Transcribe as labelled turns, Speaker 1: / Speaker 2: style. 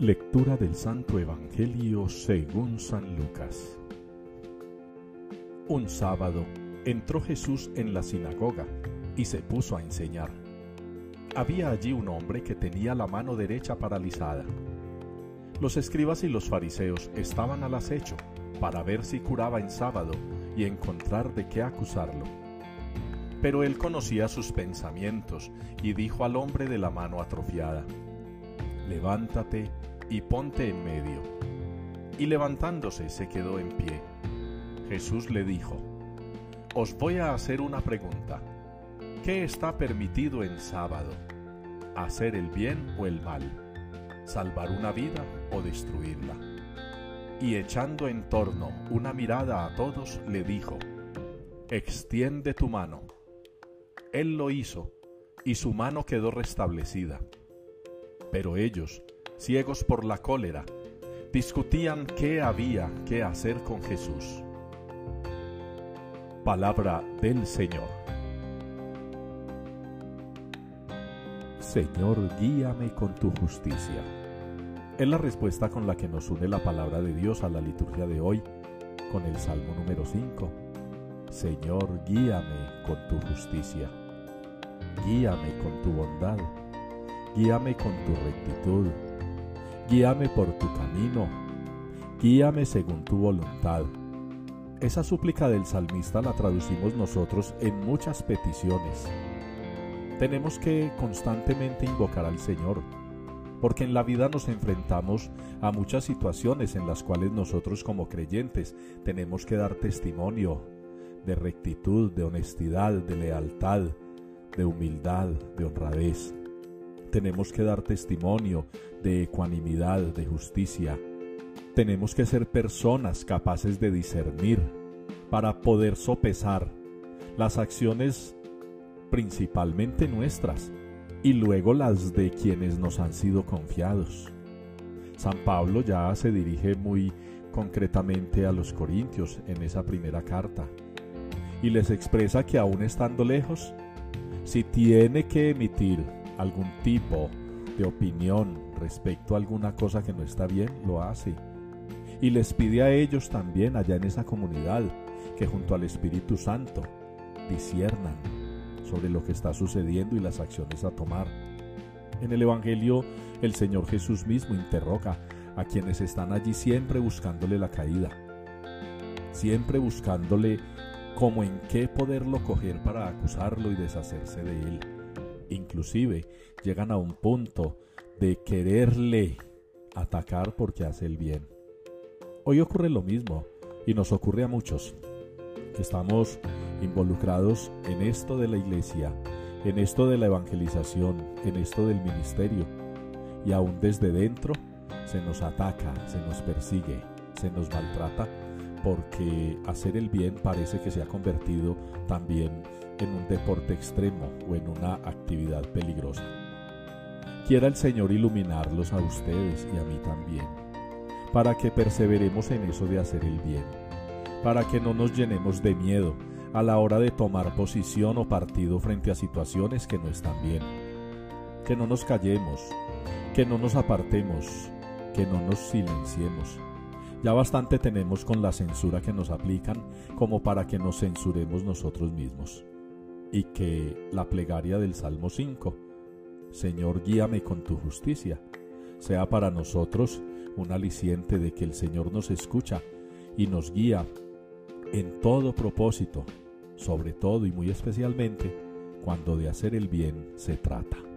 Speaker 1: Lectura del Santo Evangelio según San Lucas. Un sábado entró Jesús en la sinagoga y se puso a enseñar. Había allí un hombre que tenía la mano derecha paralizada. Los escribas y los fariseos estaban al acecho para ver si curaba en sábado y encontrar de qué acusarlo. Pero él conocía sus pensamientos y dijo al hombre de la mano atrofiada, Levántate y ponte en medio. Y levantándose se quedó en pie. Jesús le dijo, Os voy a hacer una pregunta. ¿Qué está permitido en sábado? ¿Hacer el bien o el mal? ¿Salvar una vida o destruirla? Y echando en torno una mirada a todos, le dijo, Extiende tu mano. Él lo hizo, y su mano quedó restablecida. Pero ellos, ciegos por la cólera, discutían qué había que hacer con Jesús. Palabra del Señor. Señor, guíame con tu justicia. Es la respuesta con la que nos une la palabra de Dios a la liturgia de hoy, con el Salmo número 5. Señor, guíame con tu justicia. Guíame con tu bondad. Guíame con tu rectitud guíame por tu camino, guíame según tu voluntad. Esa súplica del salmista la traducimos nosotros en muchas peticiones. Tenemos que constantemente invocar al Señor, porque en la vida nos enfrentamos a muchas situaciones en las cuales nosotros como creyentes tenemos que dar testimonio de rectitud, de honestidad, de lealtad, de humildad, de honradez tenemos que dar testimonio de ecuanimidad, de justicia. Tenemos que ser personas capaces de discernir para poder sopesar las acciones principalmente nuestras y luego las de quienes nos han sido confiados. San Pablo ya se dirige muy concretamente a los corintios en esa primera carta y les expresa que aún estando lejos, si tiene que emitir algún tipo de opinión respecto a alguna cosa que no está bien, lo hace. Y les pide a ellos también allá en esa comunidad que junto al Espíritu Santo disiernan sobre lo que está sucediendo y las acciones a tomar. En el Evangelio el Señor Jesús mismo interroga a quienes están allí siempre buscándole la caída, siempre buscándole como en qué poderlo coger para acusarlo y deshacerse de él inclusive llegan a un punto de quererle atacar porque hace el bien. Hoy ocurre lo mismo y nos ocurre a muchos. Que estamos involucrados en esto de la iglesia, en esto de la evangelización, en esto del ministerio. Y aún desde dentro se nos ataca, se nos persigue, se nos maltrata porque hacer el bien parece que se ha convertido también en un deporte extremo o en una actividad peligrosa. Quiera el Señor iluminarlos a ustedes y a mí también, para que perseveremos en eso de hacer el bien, para que no nos llenemos de miedo a la hora de tomar posición o partido frente a situaciones que no están bien, que no nos callemos, que no nos apartemos, que no nos silenciemos. Ya bastante tenemos con la censura que nos aplican como para que nos censuremos nosotros mismos y que la plegaria del Salmo 5, Señor guíame con tu justicia, sea para nosotros un aliciente de que el Señor nos escucha y nos guía en todo propósito, sobre todo y muy especialmente cuando de hacer el bien se trata.